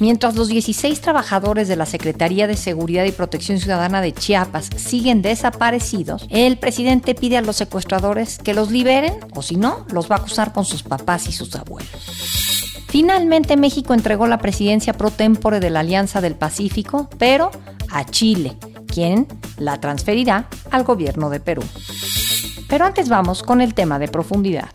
Mientras los 16 trabajadores de la Secretaría de Seguridad y Protección Ciudadana de Chiapas siguen desaparecidos, el presidente pide a los secuestradores que los liberen o si no, los va a acusar con sus papás y sus abuelos. Finalmente México entregó la presidencia pro tempore de la Alianza del Pacífico, pero a Chile, quien la transferirá al gobierno de Perú. Pero antes vamos con el tema de profundidad.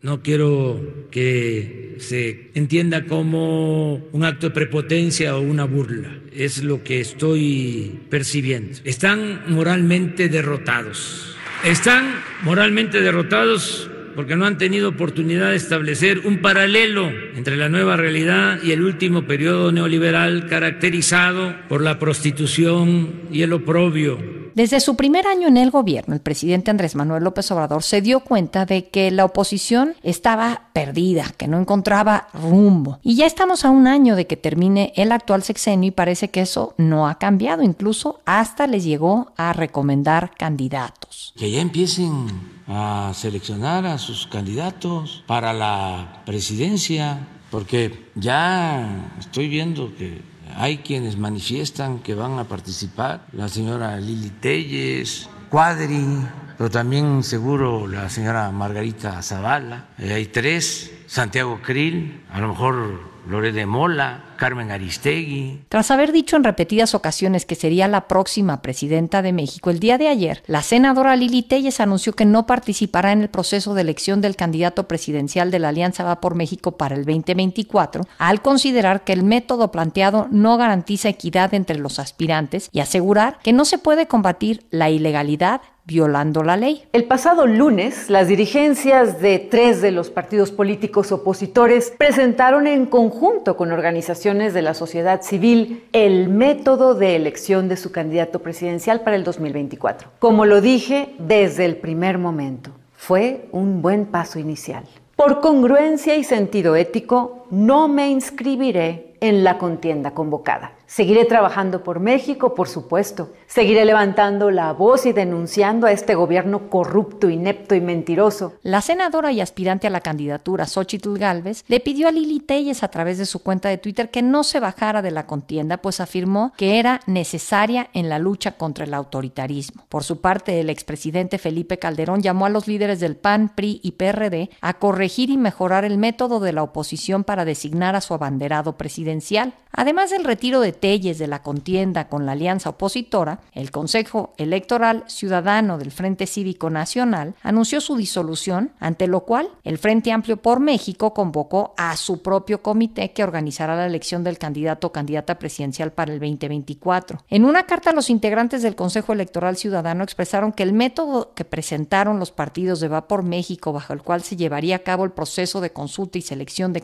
No quiero que se entienda como un acto de prepotencia o una burla. Es lo que estoy percibiendo. Están moralmente derrotados. Están moralmente derrotados porque no han tenido oportunidad de establecer un paralelo entre la nueva realidad y el último periodo neoliberal caracterizado por la prostitución y el oprobio desde su primer año en el gobierno, el presidente Andrés Manuel López Obrador se dio cuenta de que la oposición estaba perdida, que no encontraba rumbo. Y ya estamos a un año de que termine el actual sexenio y parece que eso no ha cambiado. Incluso hasta les llegó a recomendar candidatos. Que ya empiecen a seleccionar a sus candidatos para la presidencia, porque ya estoy viendo que hay quienes manifiestan que van a participar, la señora Lili Telles, Cuadri, pero también seguro la señora Margarita Zavala, eh, hay tres, Santiago Krill, a lo mejor de Mola, Carmen Aristegui. Tras haber dicho en repetidas ocasiones que sería la próxima presidenta de México, el día de ayer, la senadora Lili Telles anunció que no participará en el proceso de elección del candidato presidencial de la Alianza Va por México para el 2024, al considerar que el método planteado no garantiza equidad entre los aspirantes y asegurar que no se puede combatir la ilegalidad violando la ley. El pasado lunes, las dirigencias de tres de los partidos políticos opositores presentaron en conjunto con organizaciones de la sociedad civil el método de elección de su candidato presidencial para el 2024. Como lo dije desde el primer momento, fue un buen paso inicial. Por congruencia y sentido ético, no me inscribiré en la contienda convocada. Seguiré trabajando por México, por supuesto. Seguiré levantando la voz y denunciando a este gobierno corrupto, inepto y mentiroso. La senadora y aspirante a la candidatura, Xochitl Galvez, le pidió a Lili Telles a través de su cuenta de Twitter que no se bajara de la contienda, pues afirmó que era necesaria en la lucha contra el autoritarismo. Por su parte, el expresidente Felipe Calderón llamó a los líderes del PAN, PRI y PRD a corregir y mejorar el método de la oposición para designar a su abanderado presidencial. Además del retiro de de la contienda con la alianza opositora, el Consejo Electoral Ciudadano del Frente Cívico Nacional anunció su disolución, ante lo cual el Frente Amplio por México convocó a su propio comité que organizará la elección del candidato o candidata presidencial para el 2024. En una carta los integrantes del Consejo Electoral Ciudadano expresaron que el método que presentaron los partidos de Va por México, bajo el cual se llevaría a cabo el proceso de consulta y selección de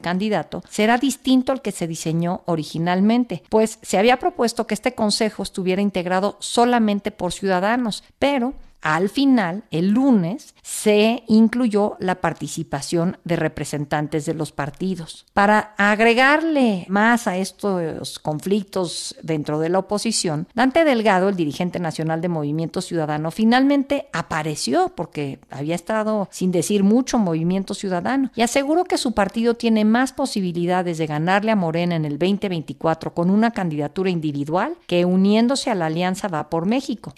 será distinto al que se diseñó originalmente, pues se había propuesto que este consejo estuviera integrado solamente por ciudadanos, pero al final, el lunes, se incluyó la participación de representantes de los partidos. Para agregarle más a estos conflictos dentro de la oposición, Dante Delgado, el dirigente nacional de Movimiento Ciudadano, finalmente apareció porque había estado sin decir mucho Movimiento Ciudadano y aseguró que su partido tiene más posibilidades de ganarle a Morena en el 2024 con una candidatura individual que uniéndose a la Alianza Va por México.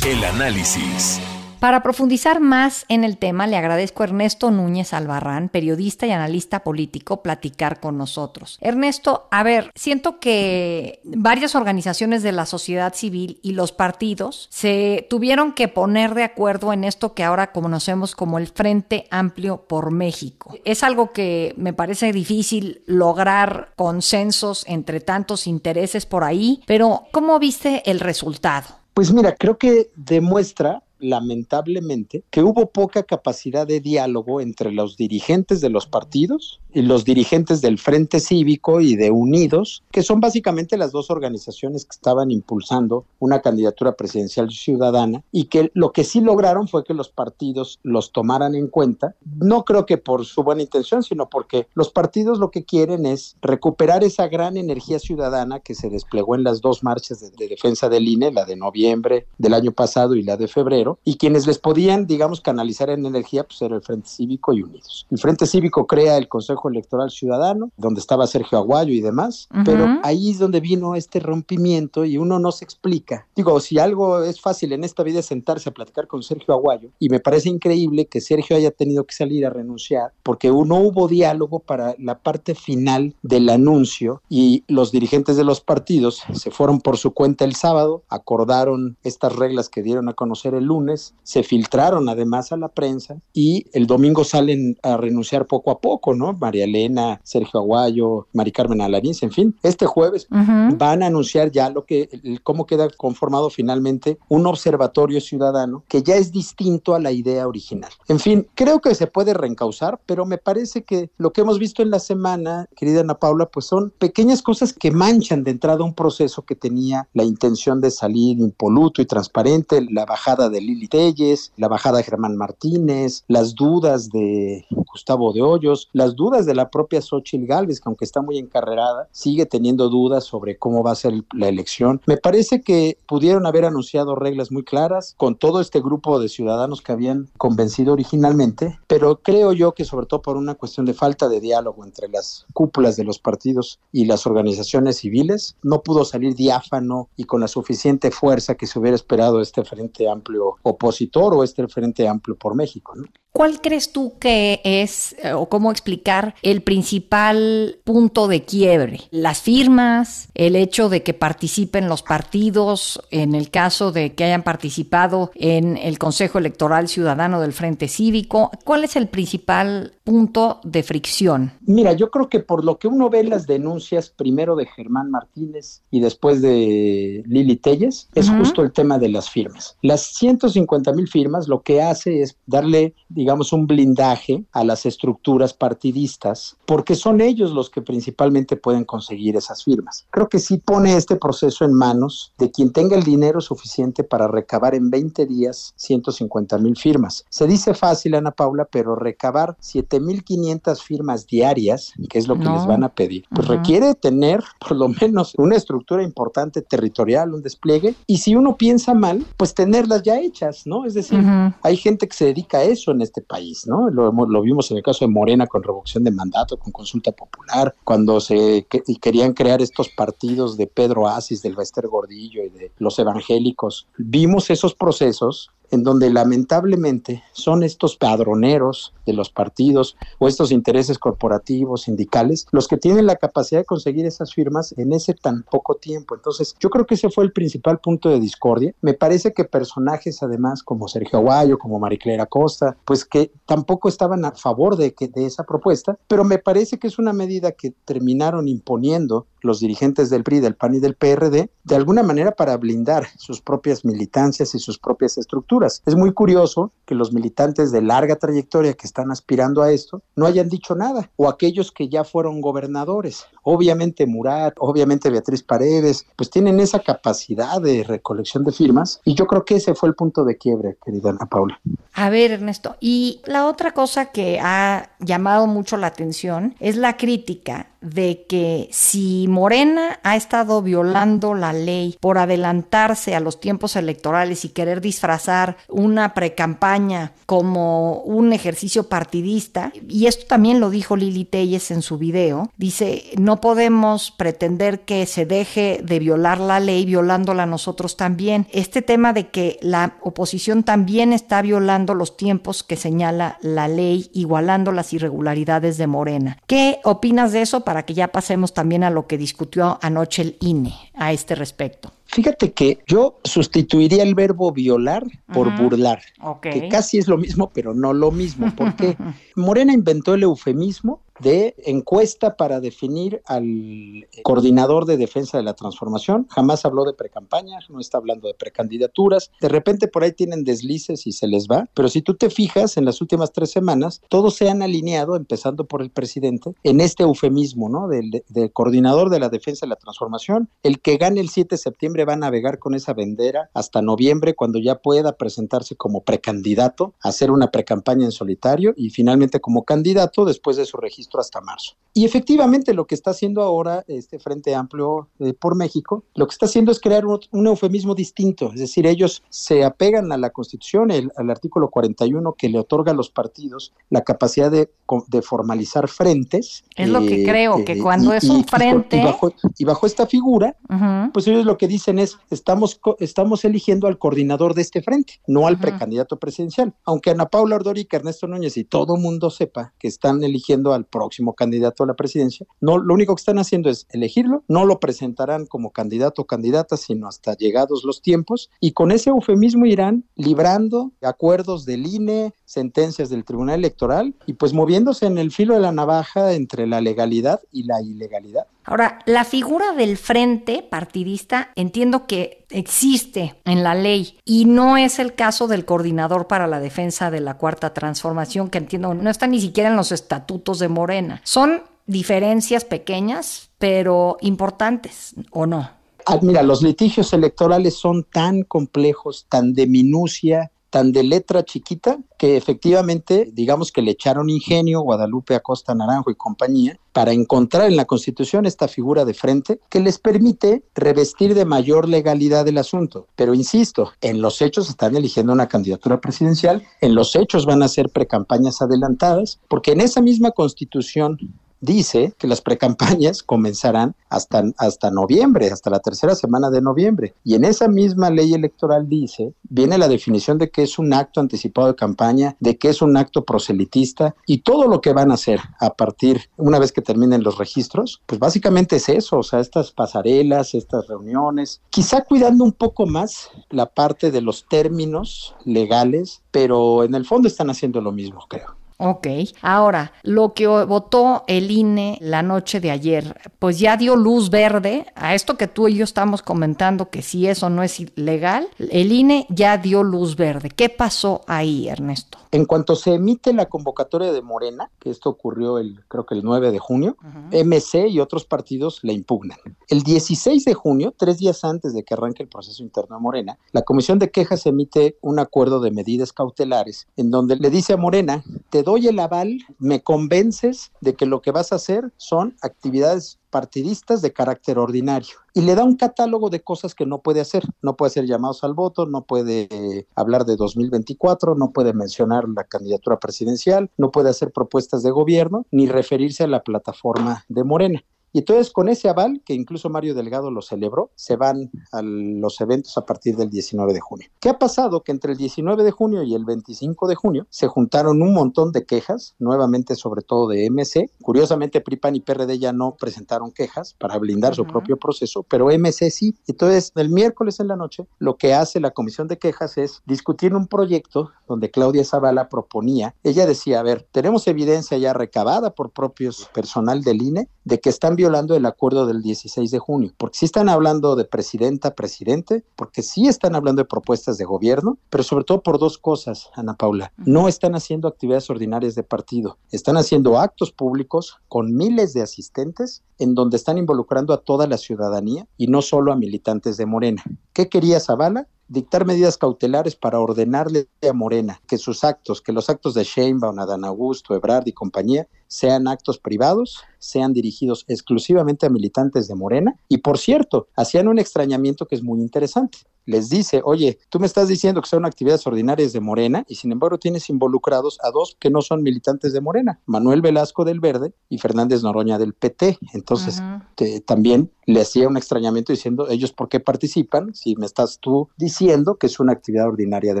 El análisis. Para profundizar más en el tema, le agradezco a Ernesto Núñez Albarrán, periodista y analista político, platicar con nosotros. Ernesto, a ver, siento que varias organizaciones de la sociedad civil y los partidos se tuvieron que poner de acuerdo en esto que ahora conocemos como el Frente Amplio por México. Es algo que me parece difícil lograr consensos entre tantos intereses por ahí, pero ¿cómo viste el resultado? Pues mira, creo que demuestra lamentablemente que hubo poca capacidad de diálogo entre los dirigentes de los partidos los dirigentes del Frente Cívico y de Unidos, que son básicamente las dos organizaciones que estaban impulsando una candidatura presidencial ciudadana y que lo que sí lograron fue que los partidos los tomaran en cuenta, no creo que por su buena intención, sino porque los partidos lo que quieren es recuperar esa gran energía ciudadana que se desplegó en las dos marchas de, de defensa del INE, la de noviembre del año pasado y la de febrero, y quienes les podían, digamos, canalizar en energía, pues era el Frente Cívico y Unidos. El Frente Cívico crea el Consejo Electoral Ciudadano, donde estaba Sergio Aguayo y demás, pero ahí es donde vino este rompimiento y uno no se explica. Digo, si algo es fácil en esta vida es sentarse a platicar con Sergio Aguayo, y me parece increíble que Sergio haya tenido que salir a renunciar, porque no hubo diálogo para la parte final del anuncio y los dirigentes de los partidos se fueron por su cuenta el sábado, acordaron estas reglas que dieron a conocer el lunes, se filtraron además a la prensa y el domingo salen a renunciar poco a poco, ¿no? María Elena, Sergio Aguayo, Mari Carmen Alarís, en fin. Este jueves van a anunciar ya lo que, cómo queda conformado finalmente un observatorio ciudadano que ya es distinto a la idea original. En fin, creo que se puede reencauzar, pero me parece que lo que hemos visto en la semana, querida Ana Paula, pues son pequeñas cosas que manchan de entrada un proceso que tenía la intención de salir impoluto y transparente, la bajada de Lili Telles, la bajada de Germán Martínez, las dudas de Gustavo de Hoyos, las dudas de la propia Xochitl Galvez, que aunque está muy encarrerada, sigue teniendo dudas sobre cómo va a ser la elección. Me parece que pudieron haber anunciado reglas muy claras con todo este grupo de ciudadanos que habían convencido originalmente, pero creo yo que sobre todo por una cuestión de falta de diálogo entre las cúpulas de los partidos y las organizaciones civiles, no pudo salir diáfano y con la suficiente fuerza que se hubiera esperado este Frente Amplio opositor o este Frente Amplio por México. ¿Cuál crees tú que es eh, o cómo explicar el principal punto de quiebre? ¿Las firmas? ¿El hecho de que participen los partidos? En el caso de que hayan participado en el Consejo Electoral Ciudadano del Frente Cívico, ¿cuál es el principal punto de fricción? Mira, yo creo que por lo que uno ve las denuncias primero de Germán Martínez y después de Lili Telles, es justo el tema de las firmas. Las 150 mil firmas lo que hace es darle, digamos, un blindaje a las estructuras partidistas, porque son ellos los que principalmente pueden conseguir esas firmas. Creo que sí pone este proceso en manos de quien tenga el dinero suficiente para recabar en 20 días 150 mil firmas. Se dice fácil, Ana Paula, pero recabar 7.500 firmas diarias, que es lo que les van a pedir, pues requiere tener por lo menos una estructura importante territorial, un despliegue, y si uno piensa mal, pues tenerlas ya hechas, ¿no? Es decir, hay gente que se dedica a eso en este país, ¿no? Lo, lo vimos en el caso de Morena con revocación de mandato, con consulta popular, cuando se querían crear estos partidos de Pedro Asis, del Bester Gordillo y de los evangélicos. Vimos esos procesos en donde lamentablemente son estos padroneros de los partidos o estos intereses corporativos, sindicales, los que tienen la capacidad de conseguir esas firmas en ese tan poco tiempo. Entonces, yo creo que ese fue el principal punto de discordia. Me parece que personajes además como Sergio Aguayo, como Mariclera Costa, pues que tampoco estaban a favor de, que, de esa propuesta, pero me parece que es una medida que terminaron imponiendo los dirigentes del PRI, del PAN y del PRD, de alguna manera para blindar sus propias militancias y sus propias estructuras. Es muy curioso que los militantes de larga trayectoria que están aspirando a esto no hayan dicho nada, o aquellos que ya fueron gobernadores. Obviamente Murat, obviamente Beatriz Paredes, pues tienen esa capacidad de recolección de firmas, y yo creo que ese fue el punto de quiebre, querida Ana Paula. A ver, Ernesto, y la otra cosa que ha llamado mucho la atención es la crítica de que si Morena ha estado violando la ley por adelantarse a los tiempos electorales y querer disfrazar una precampaña como un ejercicio partidista, y esto también lo dijo Lili Telles en su video, dice, no podemos pretender que se deje de violar la ley violándola nosotros también. Este tema de que la oposición también está violando los tiempos que señala la ley, igualando las irregularidades de Morena. ¿Qué opinas de eso? para que ya pasemos también a lo que discutió anoche el INE a este respecto. Fíjate que yo sustituiría el verbo violar por burlar, que casi es lo mismo, pero no lo mismo, porque Morena inventó el eufemismo de encuesta para definir al coordinador de defensa de la transformación. Jamás habló de precampaña, no está hablando de precandidaturas. De repente por ahí tienen deslices y se les va. Pero si tú te fijas, en las últimas tres semanas, todos se han alineado, empezando por el presidente, en este eufemismo, ¿no? Del, del coordinador de la defensa de la transformación. El que gane el 7 de septiembre va a navegar con esa bandera hasta noviembre, cuando ya pueda presentarse como precandidato, hacer una precampaña en solitario y finalmente como candidato después de su registro hasta marzo. Y efectivamente lo que está haciendo ahora este Frente Amplio eh, por México, lo que está haciendo es crear un, un, eufemismo distinto, es decir, ellos se apegan a la Constitución, el, al artículo 41 que le otorga a los partidos la capacidad de, de formalizar frentes. Es eh, lo que creo, eh, que cuando y, es un frente... Y, bajo, y bajo, esta figura, uh -huh. pues ellos lo que dicen es, estamos, estamos eligiendo al coordinador de este frente, no al uh -huh. precandidato presidencial. Aunque Ana Paula Ordorica, Ernesto Núñez y todo mundo sepa que están eligiendo al próximo candidato a la presidencia, no, lo único que están haciendo es elegirlo, no lo presentarán como candidato o candidata, sino hasta llegados los tiempos, y con ese eufemismo irán librando acuerdos del INE, sentencias del Tribunal Electoral, y pues moviéndose en el filo de la navaja entre la legalidad y la ilegalidad. Ahora, la figura del frente partidista entiendo que existe en la ley y no es el caso del coordinador para la defensa de la cuarta transformación, que entiendo no está ni siquiera en los estatutos de Morena. Son diferencias pequeñas, pero importantes, ¿o no? Ah, mira, los litigios electorales son tan complejos, tan de minucia, tan de letra chiquita que efectivamente, digamos que le echaron ingenio Guadalupe Acosta Naranjo y compañía para encontrar en la Constitución esta figura de frente que les permite revestir de mayor legalidad el asunto. Pero insisto, en los hechos están eligiendo una candidatura presidencial, en los hechos van a ser precampañas adelantadas, porque en esa misma Constitución dice que las precampañas comenzarán hasta, hasta noviembre, hasta la tercera semana de noviembre. Y en esa misma ley electoral dice, viene la definición de que es un acto anticipado de campaña, de que es un acto proselitista y todo lo que van a hacer a partir, una vez que terminen los registros, pues básicamente es eso, o sea, estas pasarelas, estas reuniones, quizá cuidando un poco más la parte de los términos legales, pero en el fondo están haciendo lo mismo, creo. Ok, ahora, lo que votó el INE la noche de ayer, pues ya dio luz verde a esto que tú y yo estamos comentando, que si eso no es ilegal, el INE ya dio luz verde. ¿Qué pasó ahí, Ernesto? En cuanto se emite la convocatoria de Morena, que esto ocurrió el, creo que el 9 de junio, uh -huh. MC y otros partidos la impugnan. El 16 de junio, tres días antes de que arranque el proceso interno de Morena, la Comisión de Quejas emite un acuerdo de medidas cautelares en donde le dice a Morena, te doy el aval, me convences de que lo que vas a hacer son actividades partidistas de carácter ordinario y le da un catálogo de cosas que no puede hacer. No puede hacer llamados al voto, no puede eh, hablar de 2024, no puede mencionar la candidatura presidencial, no puede hacer propuestas de gobierno ni referirse a la plataforma de Morena. Y entonces con ese aval, que incluso Mario Delgado lo celebró, se van a los eventos a partir del 19 de junio. ¿Qué ha pasado? Que entre el 19 de junio y el 25 de junio se juntaron un montón de quejas, nuevamente sobre todo de MC. Curiosamente, PRIPAN y PRD ya no presentaron quejas para blindar uh -huh. su propio proceso, pero MC sí. Entonces, el miércoles en la noche, lo que hace la comisión de quejas es discutir un proyecto donde Claudia Zavala proponía, ella decía, a ver, tenemos evidencia ya recabada por propios personal del INE de que están violando el acuerdo del 16 de junio, porque sí están hablando de presidenta, presidente, porque sí están hablando de propuestas de gobierno, pero sobre todo por dos cosas, Ana Paula. No están haciendo actividades ordinarias de partido, están haciendo actos públicos con miles de asistentes en donde están involucrando a toda la ciudadanía y no solo a militantes de Morena. ¿Qué quería Zavala? Dictar medidas cautelares para ordenarle a Morena que sus actos, que los actos de Sheinbaum, Adán Augusto, Ebrard y compañía sean actos privados, sean dirigidos exclusivamente a militantes de Morena. Y por cierto, hacían un extrañamiento que es muy interesante. Les dice, oye, tú me estás diciendo que son actividades ordinarias de Morena y sin embargo tienes involucrados a dos que no son militantes de Morena, Manuel Velasco del Verde y Fernández Noroña del PT. Entonces, uh -huh. te, también le hacía un extrañamiento diciendo, ellos por qué participan si me estás tú diciendo que es una actividad ordinaria de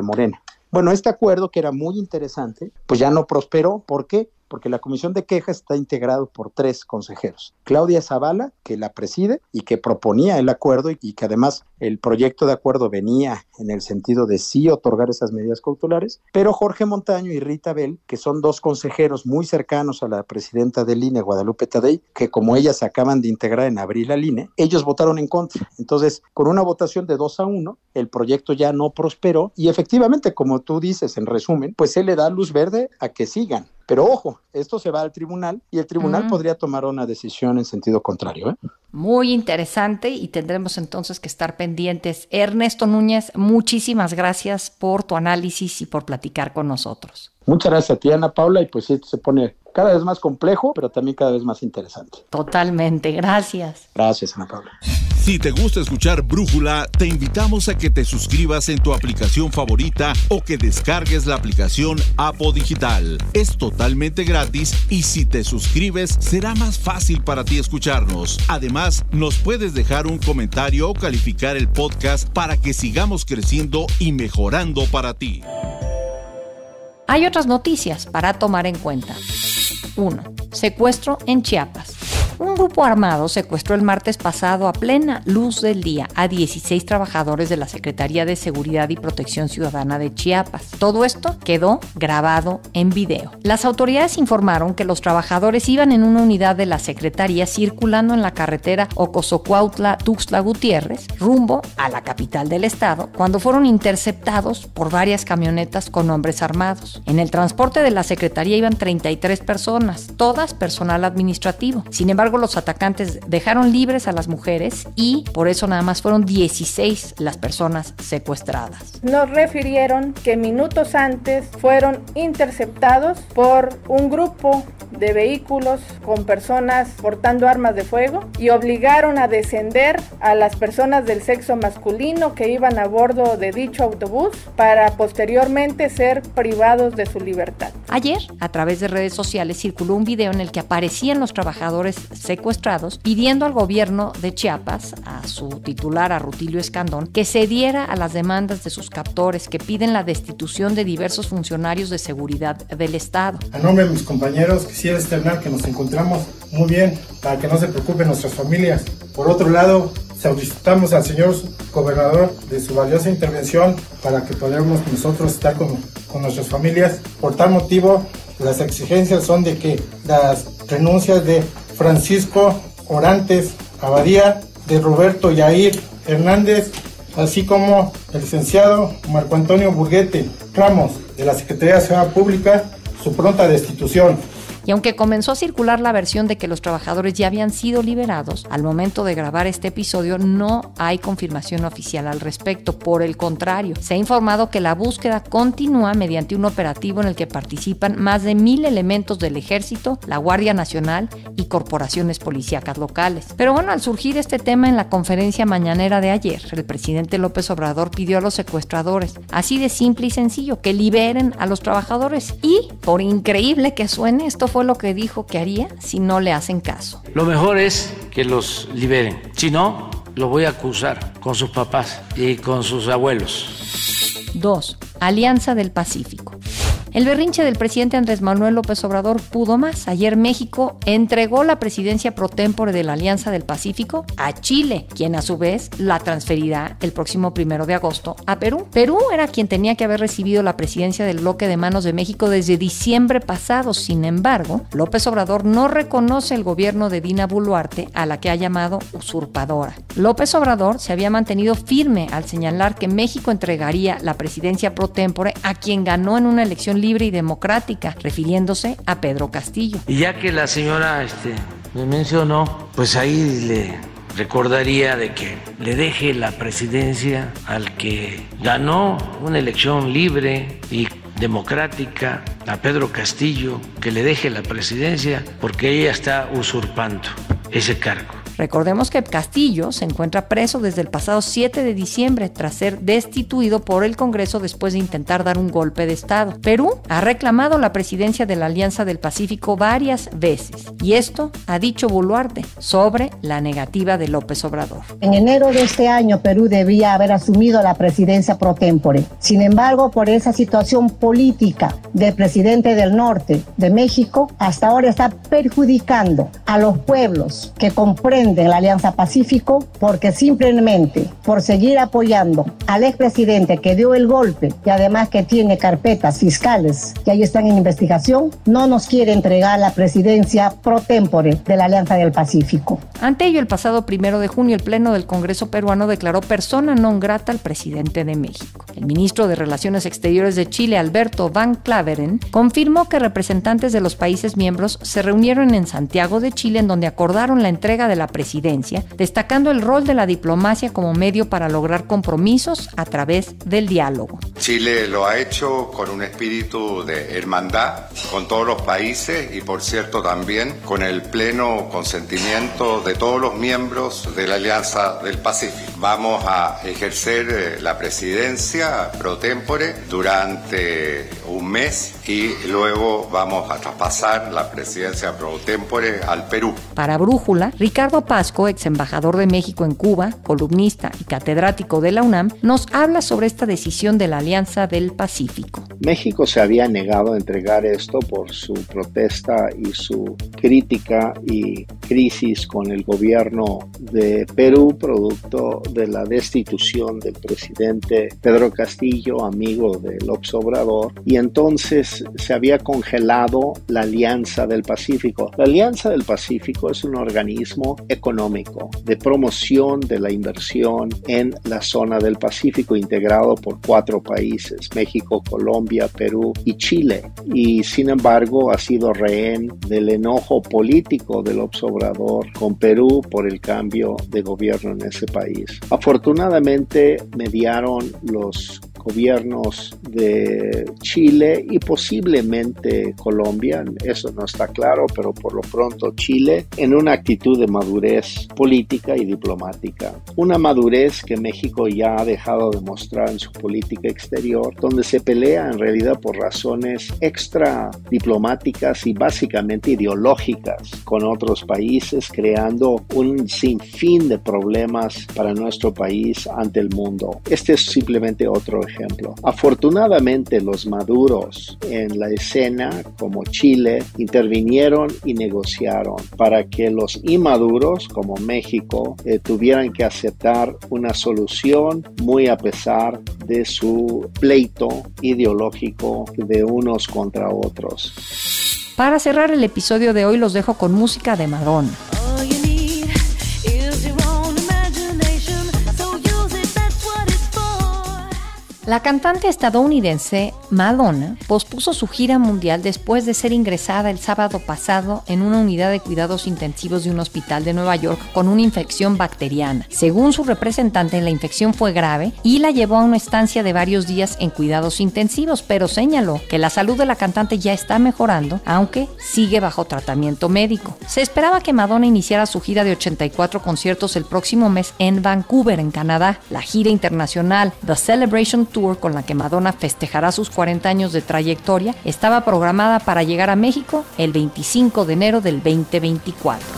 Morena. Bueno, este acuerdo que era muy interesante, pues ya no prosperó. ¿Por qué? Porque la comisión de quejas está integrado por tres consejeros. Claudia Zavala, que la preside y que proponía el acuerdo y, que además el proyecto de acuerdo venía en el sentido de sí otorgar esas medidas cautelares, pero Jorge Montaño y Rita Bell, que son dos consejeros muy cercanos a la presidenta del INE, Guadalupe Tadei, que como ellas acaban de integrar en abril al INE, ellos votaron en contra. Entonces, con una votación de dos a uno, el proyecto ya no prosperó y efectivamente, como tú dices en resumen, pues se le da luz verde a que sigan. Pero ojo, esto se va al tribunal y el tribunal podría tomar una decisión en sentido contrario. ¿eh? Muy interesante y tendremos entonces que estar pendientes. Ernesto Núñez, muchísimas gracias por tu análisis y por platicar con nosotros. Muchas gracias a ti, Ana Paula, y pues esto se pone cada vez más complejo, pero también cada vez más interesante. Totalmente, gracias. Gracias, Ana Paula. Si te gusta escuchar Brújula, te invitamos a que te suscribas en tu aplicación favorita o que descargues la aplicación Apo Digital. Es totalmente gratis y si te suscribes será más fácil para ti escucharnos. Además, nos puedes dejar un comentario o calificar el podcast para que sigamos creciendo y mejorando para ti. Hay otras noticias para tomar en cuenta. 1. Secuestro en Chiapas. Un grupo armado secuestró el martes pasado a plena luz del día a 16 trabajadores de la Secretaría de Seguridad y Protección Ciudadana de Chiapas. Todo esto quedó grabado en video. Las autoridades informaron que los trabajadores iban en una unidad de la Secretaría circulando en la carretera Ocosocuautla-Tuxtla Gutiérrez, rumbo a la capital del estado, cuando fueron interceptados por varias camionetas con hombres armados. En el transporte de la Secretaría iban 33 personas, todas personal administrativo. Sin embargo, los atacantes dejaron libres a las mujeres y por eso nada más fueron 16 las personas secuestradas. Nos refirieron que minutos antes fueron interceptados por un grupo de vehículos con personas portando armas de fuego y obligaron a descender a las personas del sexo masculino que iban a bordo de dicho autobús para posteriormente ser privados de su libertad. Ayer, a través de redes sociales, circuló un video en el que aparecían los trabajadores secuestrados pidiendo al gobierno de Chiapas, a su titular, a Rutilio Escandón, que cediera a las demandas de sus captores que piden la destitución de diversos funcionarios de seguridad del Estado. A nombre de mis compañeros, quisiera externar que nos encontramos muy bien para que no se preocupen nuestras familias. Por otro lado, solicitamos al señor gobernador de su valiosa intervención para que podamos nosotros estar con, con nuestras familias. Por tal motivo, las exigencias son de que las renuncias de Francisco Orantes Abadía, de Roberto Yair Hernández, así como el licenciado Marco Antonio Burguete Ramos, de la Secretaría de Seguridad Pública, su pronta destitución. Y aunque comenzó a circular la versión de que los trabajadores ya habían sido liberados, al momento de grabar este episodio no hay confirmación oficial al respecto. Por el contrario, se ha informado que la búsqueda continúa mediante un operativo en el que participan más de mil elementos del ejército, la Guardia Nacional y corporaciones policíacas locales. Pero bueno, al surgir este tema en la conferencia mañanera de ayer, el presidente López Obrador pidió a los secuestradores, así de simple y sencillo, que liberen a los trabajadores. Y, por increíble que suene, esto lo que dijo que haría si no le hacen caso. Lo mejor es que los liberen. Si no, lo voy a acusar con sus papás y con sus abuelos. 2. Alianza del Pacífico. El berrinche del presidente Andrés Manuel López Obrador pudo más. Ayer México entregó la presidencia pro tempore de la Alianza del Pacífico a Chile, quien a su vez la transferirá el próximo primero de agosto a Perú. Perú era quien tenía que haber recibido la presidencia del bloque de manos de México desde diciembre pasado. Sin embargo, López Obrador no reconoce el gobierno de Dina Boluarte, a la que ha llamado usurpadora. López Obrador se había mantenido firme al señalar que México entregaría la presidencia pro tempore a quien ganó en una elección libre y democrática, refiriéndose a Pedro Castillo. Y ya que la señora este, me mencionó, pues ahí le recordaría de que le deje la presidencia al que ganó una elección libre y democrática, a Pedro Castillo, que le deje la presidencia porque ella está usurpando ese cargo Recordemos que Castillo se encuentra preso desde el pasado 7 de diciembre tras ser destituido por el Congreso después de intentar dar un golpe de Estado. Perú ha reclamado la presidencia de la Alianza del Pacífico varias veces y esto ha dicho Boluarte sobre la negativa de López Obrador. En enero de este año Perú debía haber asumido la presidencia pro tempore. Sin embargo, por esa situación política del presidente del norte de México, hasta ahora está perjudicando a los pueblos que comprenden la Alianza Pacífico porque simplemente por seguir apoyando al expresidente que dio el golpe y además que tiene carpetas fiscales que ahí están en investigación, no nos quiere entregar la presidencia pro tempore de la Alianza del Pacífico. Ante ello, el pasado primero de junio, el Pleno del Congreso peruano declaró persona non grata al presidente de México. El ministro de Relaciones Exteriores de Chile, Alberto Van Claveren, confirmó que representantes de los países miembros se reunieron en Santiago de Chile, en donde acordaron la entrega de la presidencia, destacando el rol de la diplomacia como medio para lograr compromisos a través del diálogo. Chile lo ha hecho con un espíritu de hermandad con todos los países y, por cierto, también con el pleno consentimiento de todos los miembros de la Alianza del Pacífico. Vamos a ejercer eh, la presidencia pro tempore durante un mes y luego vamos a traspasar la presidencia pro tempore al Perú. Para Brújula, Ricardo Pasco, ex embajador de México en Cuba, columnista y catedrático de la UNAM, nos habla sobre esta decisión de la Alianza del Pacífico. México se había negado a entregar esto por su protesta y su crítica y crisis con el gobierno de Perú, producto de la destitución del presidente Pedro Castillo, amigo de López Obrador, y entonces se había congelado la Alianza del Pacífico. La Alianza del Pacífico es un organismo económico de promoción de la inversión en la zona del Pacífico integrado por cuatro países, México, Colombia, Perú y Chile. Y sin embargo ha sido rehén del enojo político del observador con Perú por el cambio de gobierno en ese país. Afortunadamente mediaron los gobiernos de Chile y posiblemente Colombia, eso no está claro, pero por lo pronto Chile, en una actitud de madurez política y diplomática. Una madurez que México ya ha dejado de mostrar en su política exterior, donde se pelea en realidad por razones extra diplomáticas y básicamente ideológicas con otros países, creando un sinfín de problemas para nuestro país ante el mundo. Este es simplemente otro ejemplo Afortunadamente los maduros en la escena, como Chile, intervinieron y negociaron para que los inmaduros, como México, eh, tuvieran que aceptar una solución muy a pesar de su pleito ideológico de unos contra otros. Para cerrar el episodio de hoy los dejo con música de Madonna. La cantante estadounidense Madonna pospuso su gira mundial después de ser ingresada el sábado pasado en una unidad de cuidados intensivos de un hospital de Nueva York con una infección bacteriana. Según su representante, la infección fue grave y la llevó a una estancia de varios días en cuidados intensivos, pero señaló que la salud de la cantante ya está mejorando, aunque sigue bajo tratamiento médico. Se esperaba que Madonna iniciara su gira de 84 conciertos el próximo mes en Vancouver, en Canadá. La gira internacional The Celebration Tour con la que Madonna festejará sus 40 años de trayectoria estaba programada para llegar a México el 25 de enero del 2024.